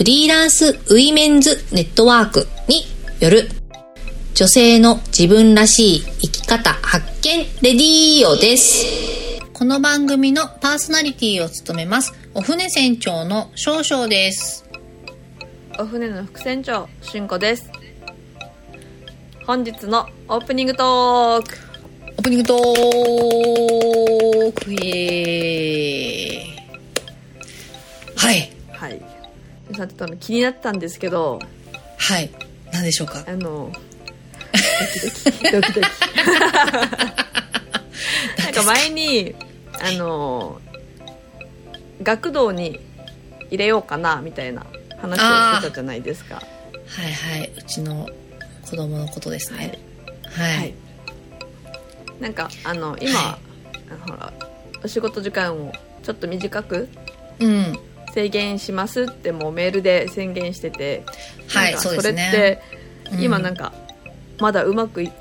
フリーランスウィメンズネットワークによる女性の自分らしい生き方発見レディオです。この番組のパーソナリティを務めます、お船船長の少々です。お船の副船長しんこです本日のオープニングトークオープニングトークイエーイさてとあの気になったんですけどはい。何でしょうか？あの ドキドキドキドキなんか前にあの学童に入れようかなみたいな話をしてたじゃないですかはいはい。うちの子供のことですね。はい。はいなんかあの今、はあのほらお仕事時間をちょっと短くうん。制限しますってもうメールで宣言しててはいそれってうん今なんかまだうまくい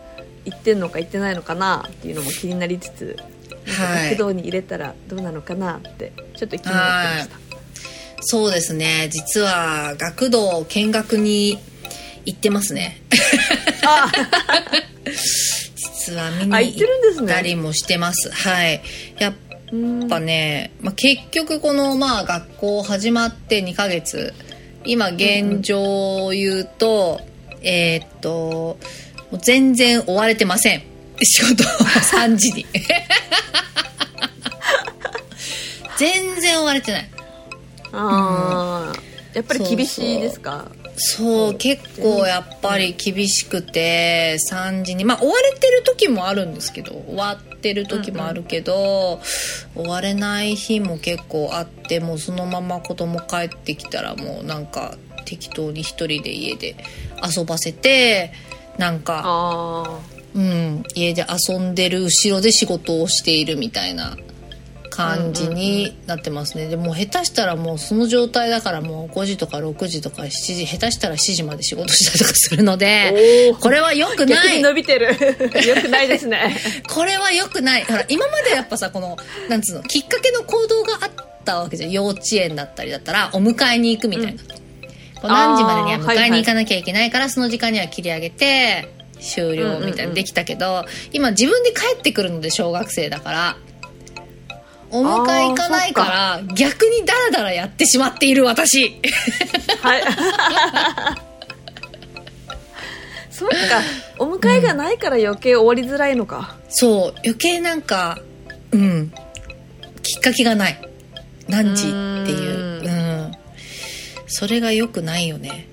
いってんのかいってないのかなっていうのも気になりつつはい学童に入れたらどうなのかなってちょっと気になってまそうですね。実は学童見学に行ってますね。あ 実は見あに行ったりねもしてます。はい。やっうん。ぱね、まあ、結局このまあ学校始まって2ヶ月。今現状を言うと、えーっともう全然追われてません。仕事3 時に。全然追われてない。あー。やっぱり厳しいですか？そう結構やっぱり厳しくて3時に。まあ追われてる時もあるんですけど終わってる時もあるけど、追われない日も結構あってもうそのまま子供帰ってきたらもうなんか適当に一人で家で遊ばせてなんか、あうん、家で遊んでる後ろで仕事をしているみたいな感じになってますね、でもう下手したらもうその状態だからもう5時とか6時とか7時下手したら7時まで仕事したりとかするのでこれは良く逆ない。に伸びてる。よくないですね。これは良くない。ほら今までやっぱさこのなんつうのきっかけの行動があったわけじゃん。幼稚園だったりだったらお迎えに行くみたいな、こう何時までには迎えに行かなきゃいけないから、その時間には切り上げて終了みたいな。できたけど、今自分で帰ってくるので小学生だからお迎え行かないから逆にダラダラやってしまっている私。はい。そうか。お迎えがないから余計終わりづらいのか、そう。余計なんかうん。きっかけがない。何時っていう。ううん。それが良くないよね。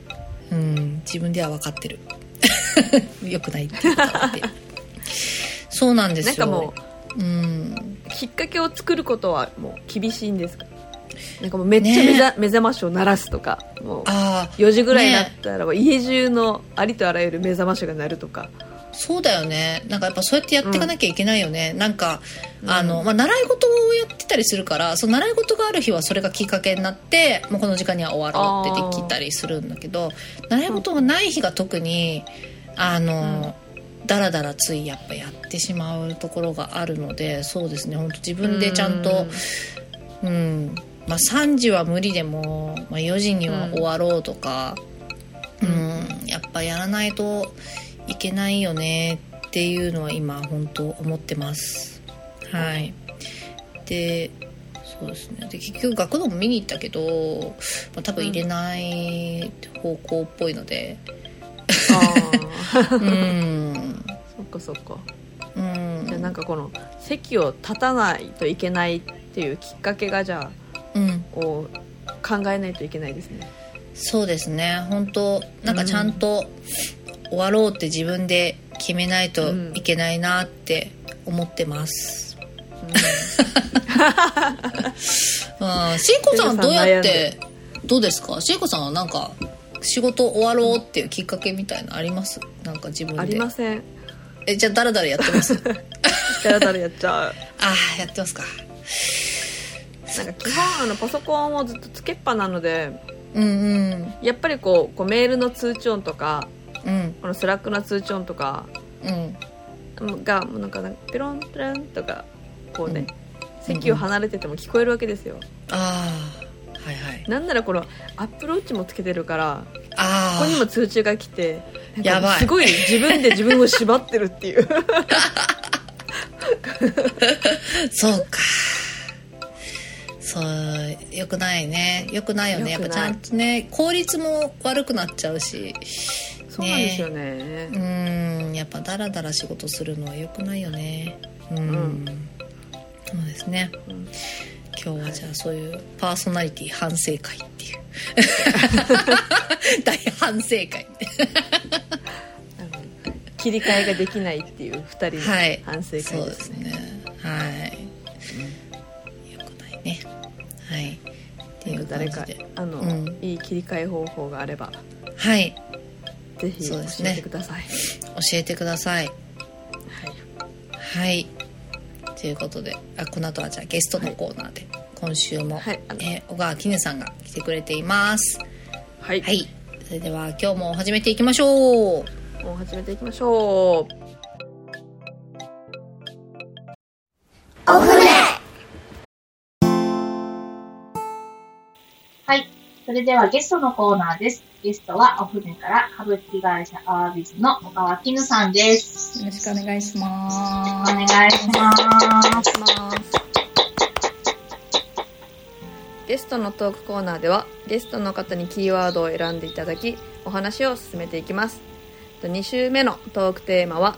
うん。自分では分かってる。良くないっていうかそうなんですよ。なんかもうん。うきっかけを作ることはもう厳しいんですか？なんかもうめっちゃ目ざ、目覚ましを鳴らすとかもうああ4時ぐらいになったら家中のありとあらゆる目覚ましが鳴るとか。そうだよね。なんかやっぱそうやってやっていかなきゃいけないよね、なんかうん。あの、まあ、習い事をやってたりするからその習い事がある日はそれがきっかけになってもうこの時間には終わろうってできたりするんだけど習い事がない日が特にあの、だらだらついやっぱやってしまうところがあるのでそうですね。本当自分でちゃんとうん、まあ、3時は無理でも、まあ、4時には終わろうとか、うん。やっぱやらないといけないよねっていうのは今本当思ってます。はい。でそうですね。で結局学童も見に行ったけど、まあ、多分入れない方向っぽいのでうん。そっかそっか。うんじゃあなんかこの席を立たないといけないっていうきっかけがじゃうん。あを考えないといけないですね。そうですね。本当なんかちゃんと終わろうって自分で決めないといけないなって思ってます、うん、しん。こさんどうやってどうですか？しんこさんはなんか仕事終わろうっていうきっかけみたいなあります？なんか自分で。ありません。えじゃあだらだらやってます？だらだらやっちゃう。ああやってますか。なんか基本あのパソコンをずっとつけっぱなのでうんうん。やっぱりこうこうメールの通知音とかうん。このスラックの通知音とかうん。がもうなんかなんかピロンピロンとかこうね、席を離れてても聞こえるわけですよ、ああはいはい。なんならこのアップルウォッチもつけてるからああここにも通知が来てやばい。すごい自分で自分を縛ってるっていう。そうか。そうよくないね。よくないよね。やっぱちゃんとね効率も悪くなっちゃうし。そうなんですよね。うん。やっぱダラダラ仕事するのはよくないよね。うん、うん。そうですね、ん今日はじゃあそういうパーソナリティ反省会っていう大反省会切り替えができないっていう2人の。はい。反省会ですね,、そうで。すねはい、よくないね。はい。っていう誰かあの、うんいい切り替え方法があればはい。ぜひ教えてください、教えてくださいはい。はいということであこの後はじゃあゲストのコーナーで、今週も、はいえー小川絹さんが来てくれています。はい、はい。それでは今日も始めていきましょう。もう始めていきましょう。はい。それではゲストのコーナーです。ゲストはお船から株式会社アワビズの小川絹さんです。よろしくお願いしまおす。願いします。ゲストのトークコーナーではゲストの方にキーワードを選んでいただきお話を進めていきます2週目のトークテーマは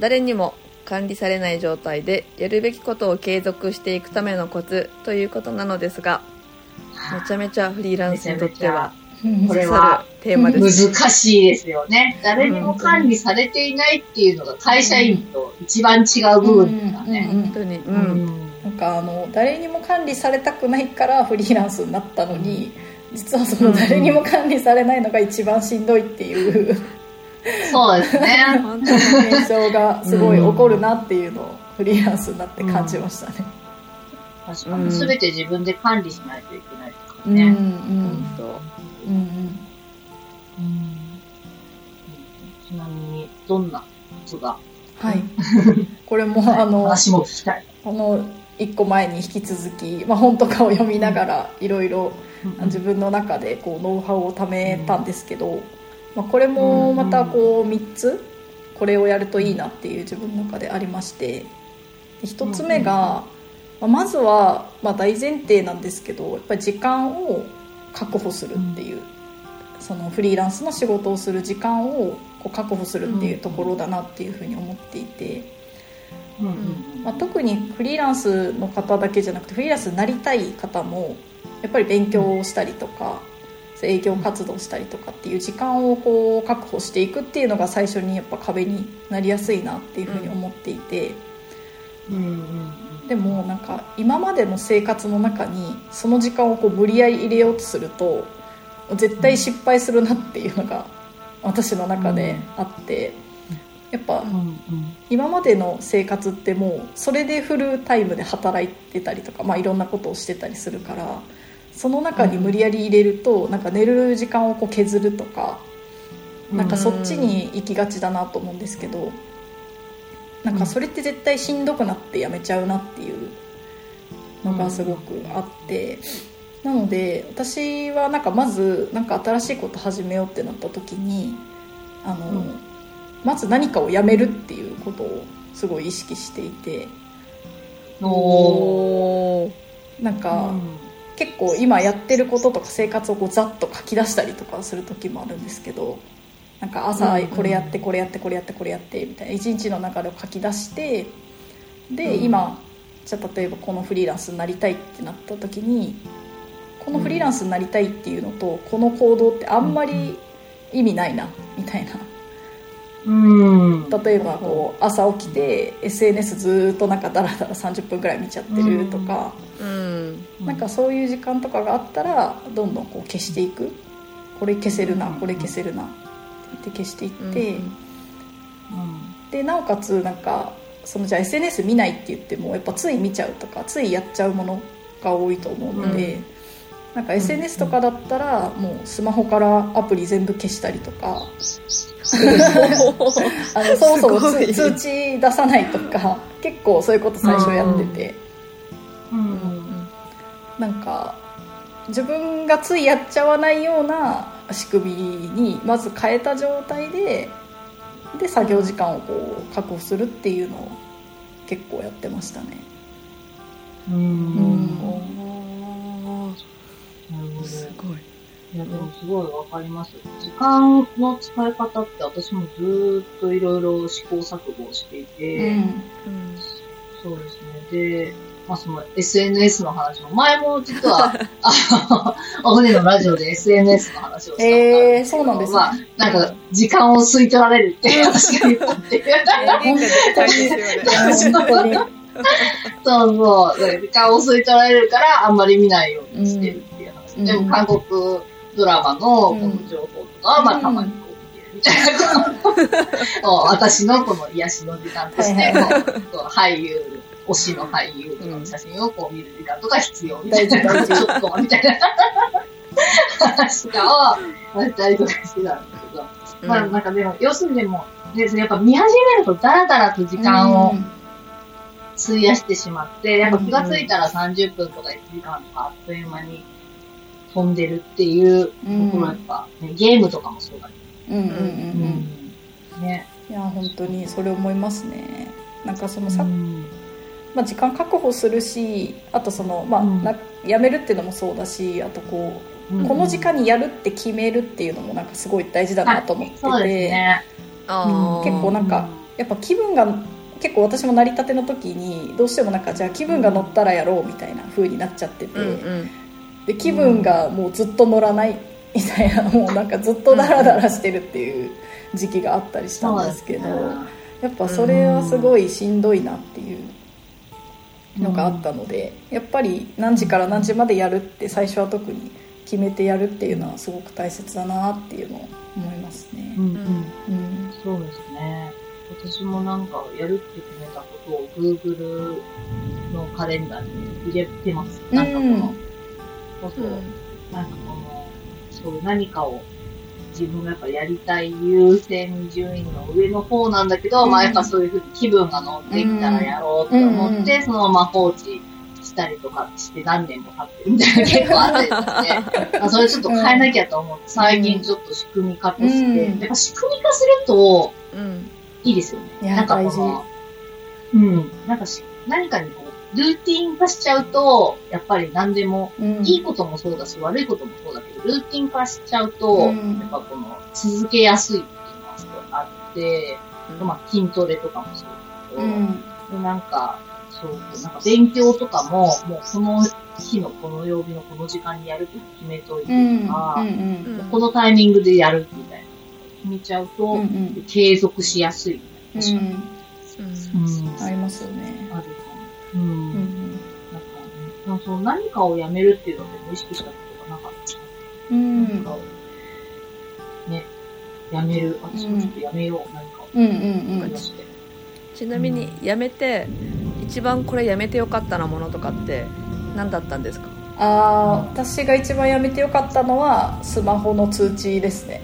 誰にも管理されない状態でやるべきことを継続していくためのコツということなのですがめちゃめちゃフリーランスにとってはこれはるテーマですね難しいですよね。誰にも管理されていないっていうのが会社員と一番違う部分だね。本当にう、うんん。なんかあの誰にも管理されたくないからフリーランスになったのに実はその誰にも管理されないのが一番しんどいっていうそうですね。本当に現象がすごい起こるなっていうのをフリーランスになって感じましたね。確かに。すべて自分で管理しないといけないとかうん、うね。ううん。うんうん。ちなみに、どんなコツが？はい。これもあの話も聞きたい。この一個前に引き続き、まあ、本とかを読みながらいろいろ自分の中でこうノウハウを貯めたんですけど、まあ、これもまたこう3つこれをやるといいなっていう自分の中でありまして。で1つ目が、まあまずはまあ大前提なんですけどやっぱり時間を確保するっていう、そのフリーランスの仕事をする時間をこう確保するっていうところだなっていうふうに思っていて。うんうん。まあ、特にフリーランスの方だけじゃなくてフリーランスになりたい方もやっぱり勉強をしたりとか営業活動したりとかっていう時間をこう確保していくっていうのが最初にやっぱ壁になりやすいなっていうふうに思っていて、うんうんでもなんか今までの生活の中にその時間をこう無理やり入れようとすると絶対失敗するなっていうのが私の中であってやっぱ今までの生活ってもうそれでフルタイムで働いてたりとか、まあ、いろんなことをしてたりするからその中に無理やり入れるとなんか寝る時間をこう削るとかなんかそっちに行きがちだなと思うんですけどなんかそれって絶対しんどくなってやめちゃうなっていうのがすごくあって。なので私はなんかまずなんか新しいこと始めようってなった時にあの、うんまず何かをやめるっていうことをすごい意識していておなんか、結構今やってることとか生活をこうざっと書き出したりとかする時もあるんですけどなんか朝うんこれやってこれやってこれやってこれやってみたいな。一日の中で書き出してで、うん。今じゃあ例えばこのフリーランスになりたいってなった時にこのフリーランスになりたいっていうのとこの行動ってあんまり意味ないなみたいな。うん。例えばこう朝起きて SNS ずーっとなんかダラダラ30分ぐらい見ちゃってるとか、うん。なんかそういう時間とかがあったらどんどんこう消していく。これ消せるなうんこれ消せるなって言って消していって、うんでなおかつなんかそのじゃあ SNS 見ないって言ってもやっぱつい見ちゃうとかついやっちゃうものが多いと思うので、うん。なんか SNS とかだったらもうスマホからアプリ全部消したりとか あのそもそも通知出さないとか結構そういうこと最初やってて、うん。なんか自分がついやっちゃわないような仕組みにまず変えた状態でで作業時間をこう確保するっていうのを結構やってましたね。う。うんんおーなるほど。すごいいや、でもすごいわかります。時間の使い方って私もずーっといろいろ試行錯誤をしていて、うんそうですね。で、まあその SNS の話も、前も実は、あの、お船のラジオで SNS の話をしたことあるえー、そうなんですね。まあ、なんか、時間を吸い取られるっていう話が言ったって い う。そうそう。時間を吸い取られるから、あんまり見ないようにしてるっていう話。うんでも、韓国ドラマのこの情報とかは、まあ、たまにこう見てるみたいな。私のこの癒しの時間として、はいはいこう俳優、推しの俳優とかの写真をこう見る時間とか必要みたいな。大事大事。ちょっと、みたいな話とかを、やったりとかしてたんです。けど。まあ、なんかでも、要するにでも、ですね、やっぱ見始めるとダラダラと時間を費やしてしまって、やっぱ気がついたら30分とか1時間とかあっという間に飛んでるっていうところはやっぱ、ねゲームとかもそうだけうんうんうんうど。ん。ね。いや本当にそれ思いますね。なんかそのさ、うんまあ、時間確保するしあとその、まあうん。なやめるっていうのもそうだしあとこう、この時間にやるって決めるっていうのもなんかすごい大事だなと思ってて、そうですね。あー。結構なんかやっぱ気分が結構私も成り立ての時にどうしてもなんかじゃあ気分が乗ったらやろうみたいな風になっちゃってて、うんうん。で気分がもうずっと乗らないみたいなもうなんかずっとダラダラしてるっていう時期があったりしたんですけど、やっぱそれはすごいしんどいなっていうのがあったので、やっぱり何時から何時までやるって最初は特に決めてやるっていうのはすごく大切だなっていうのを思いますねう。んうんうんそうですね。私もなんかやるって決めたことを Google のカレンダーに入れてます。なんかこの、そうそう、なんかこの、そう何かを自分がやっぱやりたい優先順位の上の方なんだけど、うん。まあやっぱそういうふうに気分が乗ってきたらやろうって思って、うんそのまま放置したりとかして何年も経ってるみたいな結構あって、まあそれちょっと変えなきゃと思って、最近ちょっと仕組み化として、うん。やっぱ仕組み化するとうん。いいですよね。なんかこの、うん、なんかし何かにこう、ルーティン化しちゃうと、やっぱり何でもうん。いいこともそうだし、悪いこともそうだけど、ルーティン化しちゃうと、うん。やっぱこの、続けやすいっていうのはすごいあって、まあ筋トレとかもそうだけど、うん。でなんか、そう、なんか勉強とかも、もうこの日のこの曜日のこの時間にやるって決めといてうん。とか、うん。このタイミングでやるみたいな決めちゃうと、うんうん。継続しやすいみたいな。うん。うん。ありますよね。ある。うん。うんなんかね、なんかその何かをやめるっていうのでも意識したことがなかった。うん何かを、ね、やめる。私もちょっとやめよう、何かを。うんうんうん。ちなみにやめて一番これやめてよかったなものとかって何だったんですか？あー私が一番やめてよかったのはスマホの通知ですね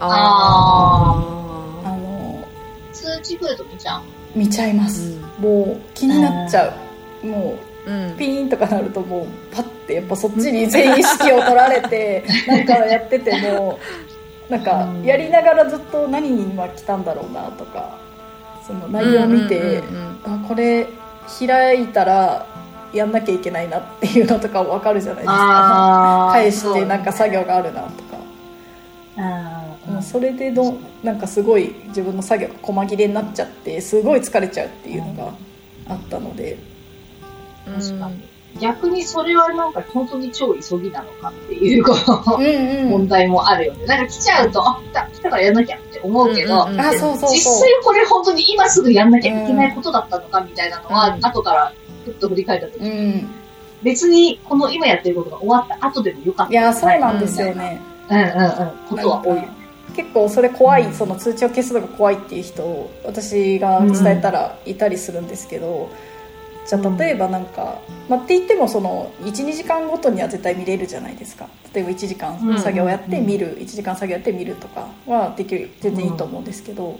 ああの通知来ると見ちゃう。見ちゃいます、もう気になっちゃう、もうピーンとかなるともうパッてやっぱそっちに全意識を取られて なんかやっててもなんかうん。やりながらずっと何に今来たんだろうなとかその内容を見て、うんうんうんあこれ開いたらやんなきゃいけないなっていうのとか分かるじゃないですか。返してなんか作業があるなとか、それでどなんかすごい自分の作業が細切れになっちゃってすごい疲れちゃうっていうのがあったので、確かに。逆にそれはなんか本当に超急ぎなのかっていう、この、うん問題もあるよね。なんか来ちゃうと、あ、来た、来たからやんなきゃって思うけど、うんうんうん。あそうそう実際これ本当に今すぐやんなきゃいけないことだったのかみたいなのは、うん。後からふっと振り返った時うに、ん。別にこの今やってることが終わった後でもよかった。いやそうなんでですよね。ううんうんうん。ことは多いよね。結構それ怖い、うんその通知を消すのが怖いっていう人を私が伝えたらいたりするんですけど、じゃあ例えばなんか、まあ、って言ってもその12時間ごとには絶対見れるじゃないですか。例えば1時間作業やって見る、1時間作業やって見るとかはできる全然いいと思うんですけど、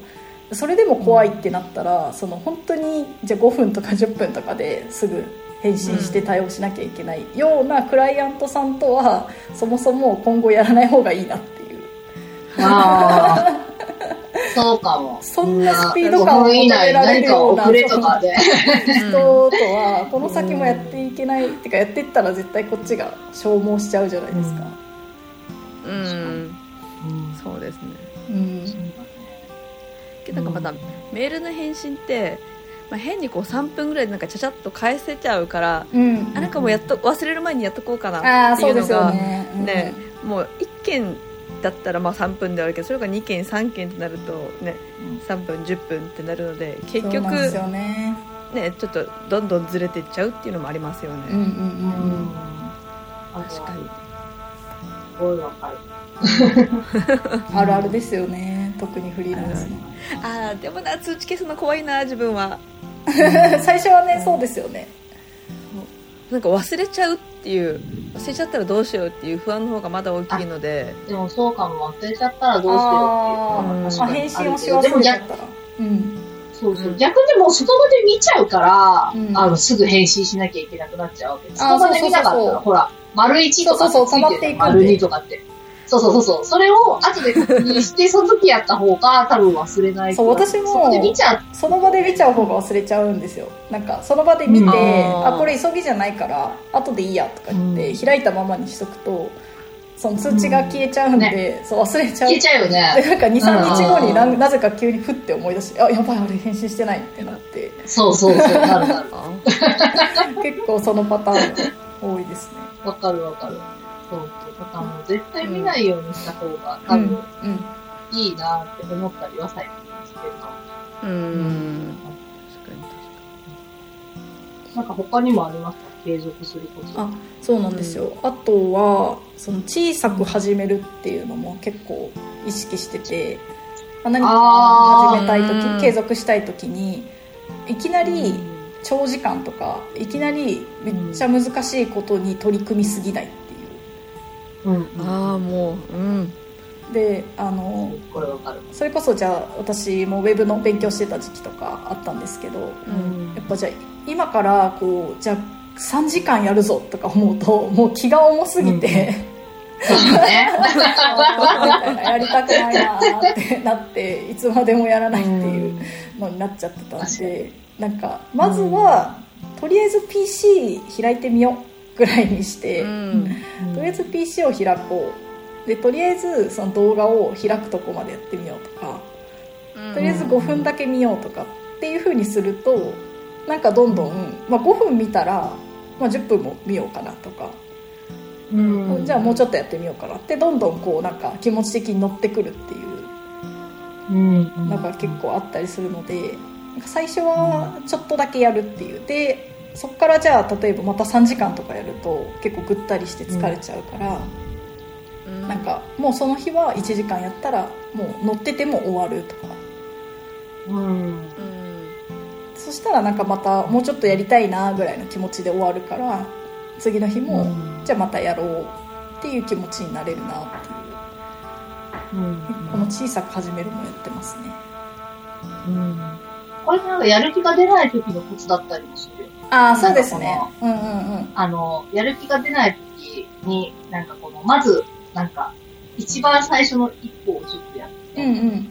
それでも怖いってなったらその本当にじゃあ5分とか10分とかですぐ返信して対応しなきゃいけないようなクライアントさんとはそもそも今後やらない方がいいなってああ。そうかも。そんなスピード感を5分以内に求められるような。人とはこの先もやっていけない、っていうかやっていったら絶対こっちが消耗しちゃうじゃないですか。うんそうですねうんけどなんかまたメールの返信って、まあ、変にこう3分ぐらいでなんかちゃちゃっと返せちゃうからうんあなんかもうやっと忘れる前にやっとこうかあなあっていうのそうですよがね。うんねもう1件だったらまあ3分であるけどそれが2件3件ってなるとね3分10分ってなるので結そう局なんですよね。ねちょっとどんどんずれていっちゃうっていうのもありますよね、うんうんうんうん。確かにすごいわかる。うん。あるあるですよね。特にフリーランスの。ああでもな通知消すの怖いな自分は 最初はねそうですよね。なんか忘れちゃうっていう忘れちゃったらどうしようっていう不安の方がまだ大きいので。でもそうかも、忘れちゃったらどうしようっていう。のは確あかに。返信をしあるけど、でも逆忘れちゃったら。うん。そうそう。うん。逆にもうその場で見ちゃうから、うん。あの、すぐ返信しなきゃいけなくなっちゃうわけ。そあの場で見なかったら、そうそうそうそうほら、丸1とかそうそうそう溜まっていくんで。いてる丸2とかって。そうそうそうそう。それを後で確認して、その時やった方が多分忘れない。そう私もそこで見ちゃう。その場で見ちゃう方が忘れちゃうんですよなんかその場で見て、うんあこれ急ぎじゃないから後でいいやとか言って、うん開いたままにしとくとその通知が消えちゃうんで、うんそう忘れちゃう消えちゃうよでね。なんか23日後になうんなぜか急にふって思い出してあやばい俺返信してないってなってそうそうそう、なるなる。あ 結構そのパターンが多いですねわかるわかる。そうそう。だからもう絶対見ないようにした方が多うん。分うん。いいなって思ったりは最近してるかも。うーん。確かになんか他にもありますか？継続するコツ。あそうなんですよ、あとはその小さく始めるっていうのも結構意識しててまあ何か始めたいうん時継続したい時にいきなり長時間とかいきなりめっちゃ難しいことに取り組みすぎない。っううん。うん。ああもううんであのこれわかる。それこそじゃあ私もウェブの勉強してた時期とかあったんですけどうんやっぱじゃあ今からこうじゃあ3時間やるぞとか思うともう気が重すぎて、そうだね。みたいなやりたくないなーってなっていつまでもやらないっていうのになっちゃってたんでなんかまずはとりあえず PC 開いてみようぐらいにして、うん。とりあえず PC を開こう。でとりあえずその動画を開くとこまでやってみようとかとりあえず5分だけ見ようとかっていう風にするとなんかどんどん、まあ、5分見たら、まあ、10分も見ようかなとか、うん。じゃあもうちょっとやってみようかなってどんどんこうなんか気持ち的に乗ってくるっていううん。のが結構あったりするのでなんか最初はちょっとだけやるっていう。でそこからじゃあ例えばまた3時間とかやると結構ぐったりして疲れちゃうから、うんなんかもうその日は1時間やったらもう乗ってても終わるとかうん。うんそしたらなんかまたもうちょっとやりたいなぐらいの気持ちで終わるから次の日も、うんじゃあまたやろうっていう気持ちになれるなっていううん。この小さく始めるのやってますねうん。これなんかやる気が出ない時のコツだったりもする？よ。ああそううですすね。うんうんうん。あの、やる気が出ない時に、なんかこの、まず、なんか、一番最初の一歩をちょっとやって、うんうん。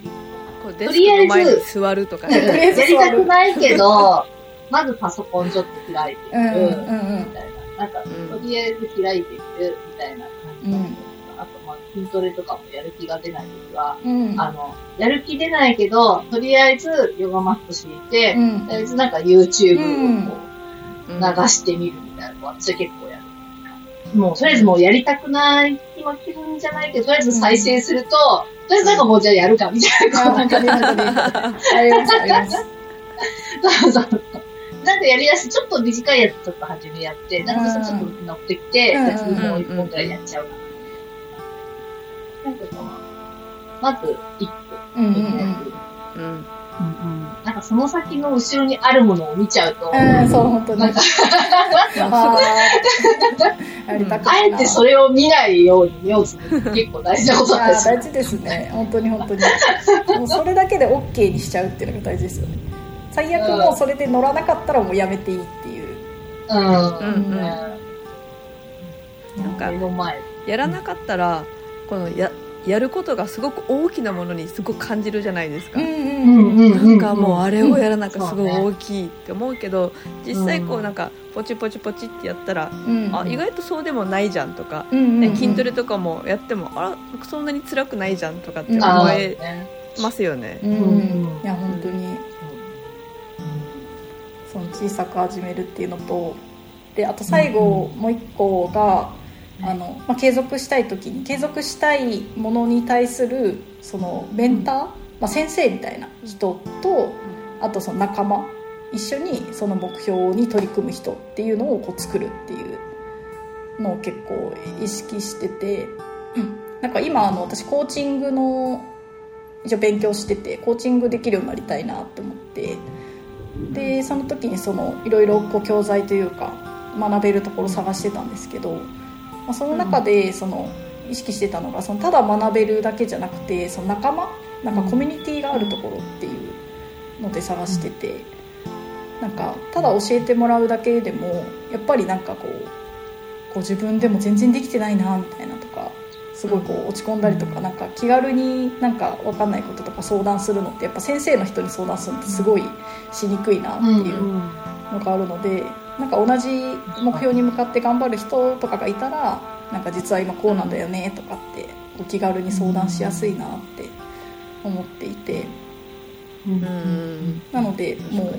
こうデスクの前に座るとか。とりあねえずやりたくないけど、まずパソコンちょっと開いてみる、うんうん。うんみたいな。なんか、うん。とりあえず開いてみる、みたいな感じ、うん。あと、まあ、筋トレとかもやる気が出ない時は、うん。あの、やる気出ないけど、とりあえずヨガマット敷いて、うん。とりあえずなんか YouTube うんをこう流してみるみたいなのは、私は結構やる。もう、とりあえずもうやりたくない今気分じゃないけど、とりあえず再生すると、とりあえずなんかもうじゃあやるかみたいな、こうなんかね、あります。あります。そうそうそう。なんかやりだして、ちょっと短いやつちょっと初めやって、なんかちょっと乗ってきて、もう一本くらいやっちゃうかな。んかその、まず一歩うん。うんうんうんうんなんかその先の後ろにあるものを見ちゃうと、うん、そう、本当に。なんか、あーやりたくあないな。えてそれを見ないように見ようとするって結構大事なことだったりす大事ですね本当に本当にもうそれだけで OK にしちゃうっていうのが大事ですよね最悪もうそれで乗らなかったらもうやめていいっていううん。うんうんなんか目の前。やらなかったらこのややることがすごく大きなものにすごく感じるじゃないですか、うんなんかもうあれをやらなきゃすごいうん大きいって思うけど実際こううんなんかポチポチポチってやったら、うん。あ意外とそうでもないじゃんとか、うんうんうん。ね、筋トレとかもやってもあらそんなに辛くないじゃんとかって思えねますよね。う。ん。うん。いや本当に。その小さく始めるっていうのとであと最後もう一個が、あのまあ、継続したい時に継続したいものに対するそのメンター、まあ、先生みたいな人とあとその仲間一緒にその目標に取り組む人っていうのをこう作るっていうのを結構意識してて、うん。なんか今あの私コーチングの一応勉強しててコーチングできるようになりたいなって思ってでその時にそのいろいろこう教材というか学べるところ探してたんですけど、まあ、その中でその意識してたのがそのただ学べるだけじゃなくてその仲間なんかコミュニティがあるところっていうので探しててなんかただ教えてもらうだけでもやっぱりなんかこうこう自分でも全然できてないなみたいなとかすごいこう落ち込んだりとかなんか気軽になんか分かんないこととか相談するのってやっぱ先生の人に相談するのってすごいしにくいなっていうのがあるのでなんか同じ目標に向かって頑張る人とかがいたらなんか実は今こうなんだよねとかってこう気軽に相談しやすいなって思っていて。うん。うんなのでもう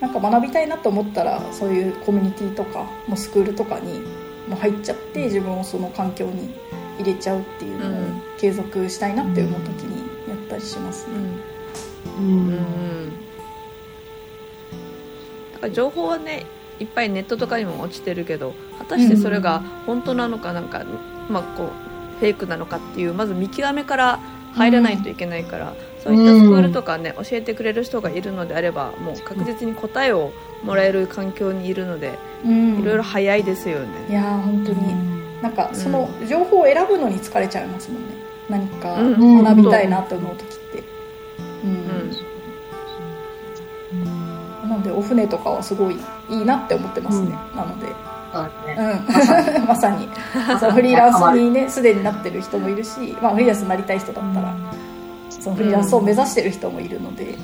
なんか学びたいなと思ったらそういうコミュニティとかもうスクールとかにもう入っちゃって自分をその環境に入れちゃうっていうのをうん。継続したいなって思う時にやったりしますね。うん。うん。だから情報はねいっぱいネットとかにも落ちてるけど果たしてそれが本当なのかなんか、まあ、こうフェイクなのかっていうまず見極めから入らないといけないから、そういったスクールとかね教えてくれる人がいるのであればもう確実に答えをもらえる環境にいるのでうん。いろいろ早いですよね。いやー本当に。なんかその情報を選ぶのに疲れちゃいますもんね。何かうん。学びたいなと思う時って、でお船とかはすごいいいなって思ってますね、なので、そうですね。うん、まさに。そのフリーランスにねすでになってる人もいるし、まあ、フリーランスになりたい人だったらそのフリーランスを目指してる人もいるので、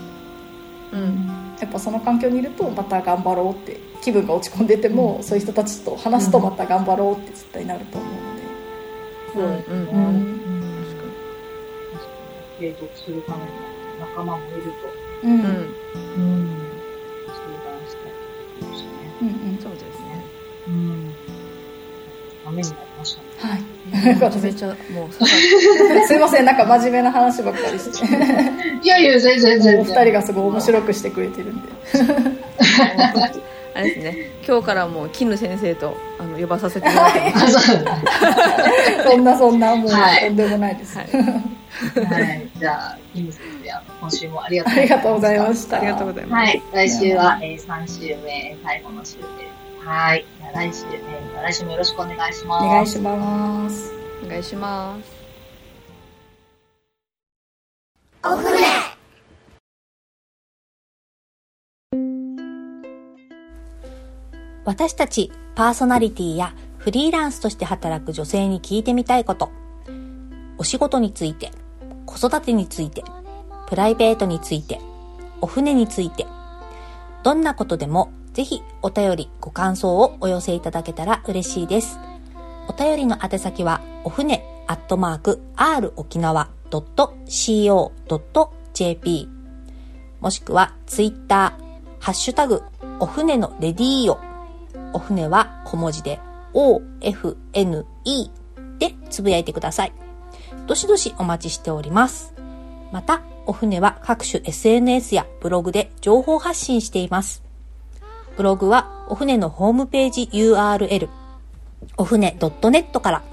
うん。やっぱその環境にいるとまた頑張ろうって気分が落ち込んでても、そういう人たちと話すとまた頑張ろうって絶対なると思うので、うんうんうん。うん。継続するための仲間もいると、うん。うんりですね。うんそうですね。うん。ためになりましたね。はいめちゃめちゃもうすいません。なん。か真面目な話ばっかりしていやいや、全然全然。お二人がすごい面白くしてくれてるん。であれですね今日からもう絹先生とあの呼ばさせていただいてますそうだねそん。なそん。なもうはいとん。でもないです、はいはい。じゃあ、キム先生、あの今週もありがとうありがとうございましたありがとうございます、はい。来週は、えー、3週目、最後の週です。はい。じゃあ来週、えー、来週もよろしくお願いします。お願いしますお願いします私たちパーソナリティやフリーランスとして働く女性に聞いてみたいこと、お仕事について、子育てについて、プライベートについて、お船について、どんなことでもぜひお便りご感想をお寄せいただけたら嬉しいです。お便りの宛先はお船アットマーク r 沖縄 .co.jp もしくはツイッターハッシュタグお船のレディーよお船は小文字で OFNE でつぶやいてください。どしどしお待ちしております。また、お船は各種 SNS やブログで情報発信しています。ブログはお船のホームページ URL、お船 .net から、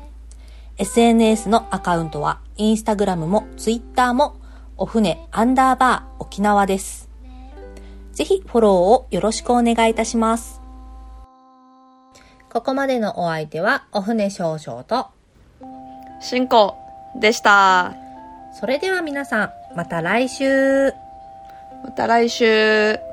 SNS のアカウントは、インスタグラムもツイッターも、お船アンダーバー沖縄です。ぜひフォローをよろしくお願いいたします。ここまでのお相手は、お船少々と、進行でした。それでは皆さん、また来週。また来週。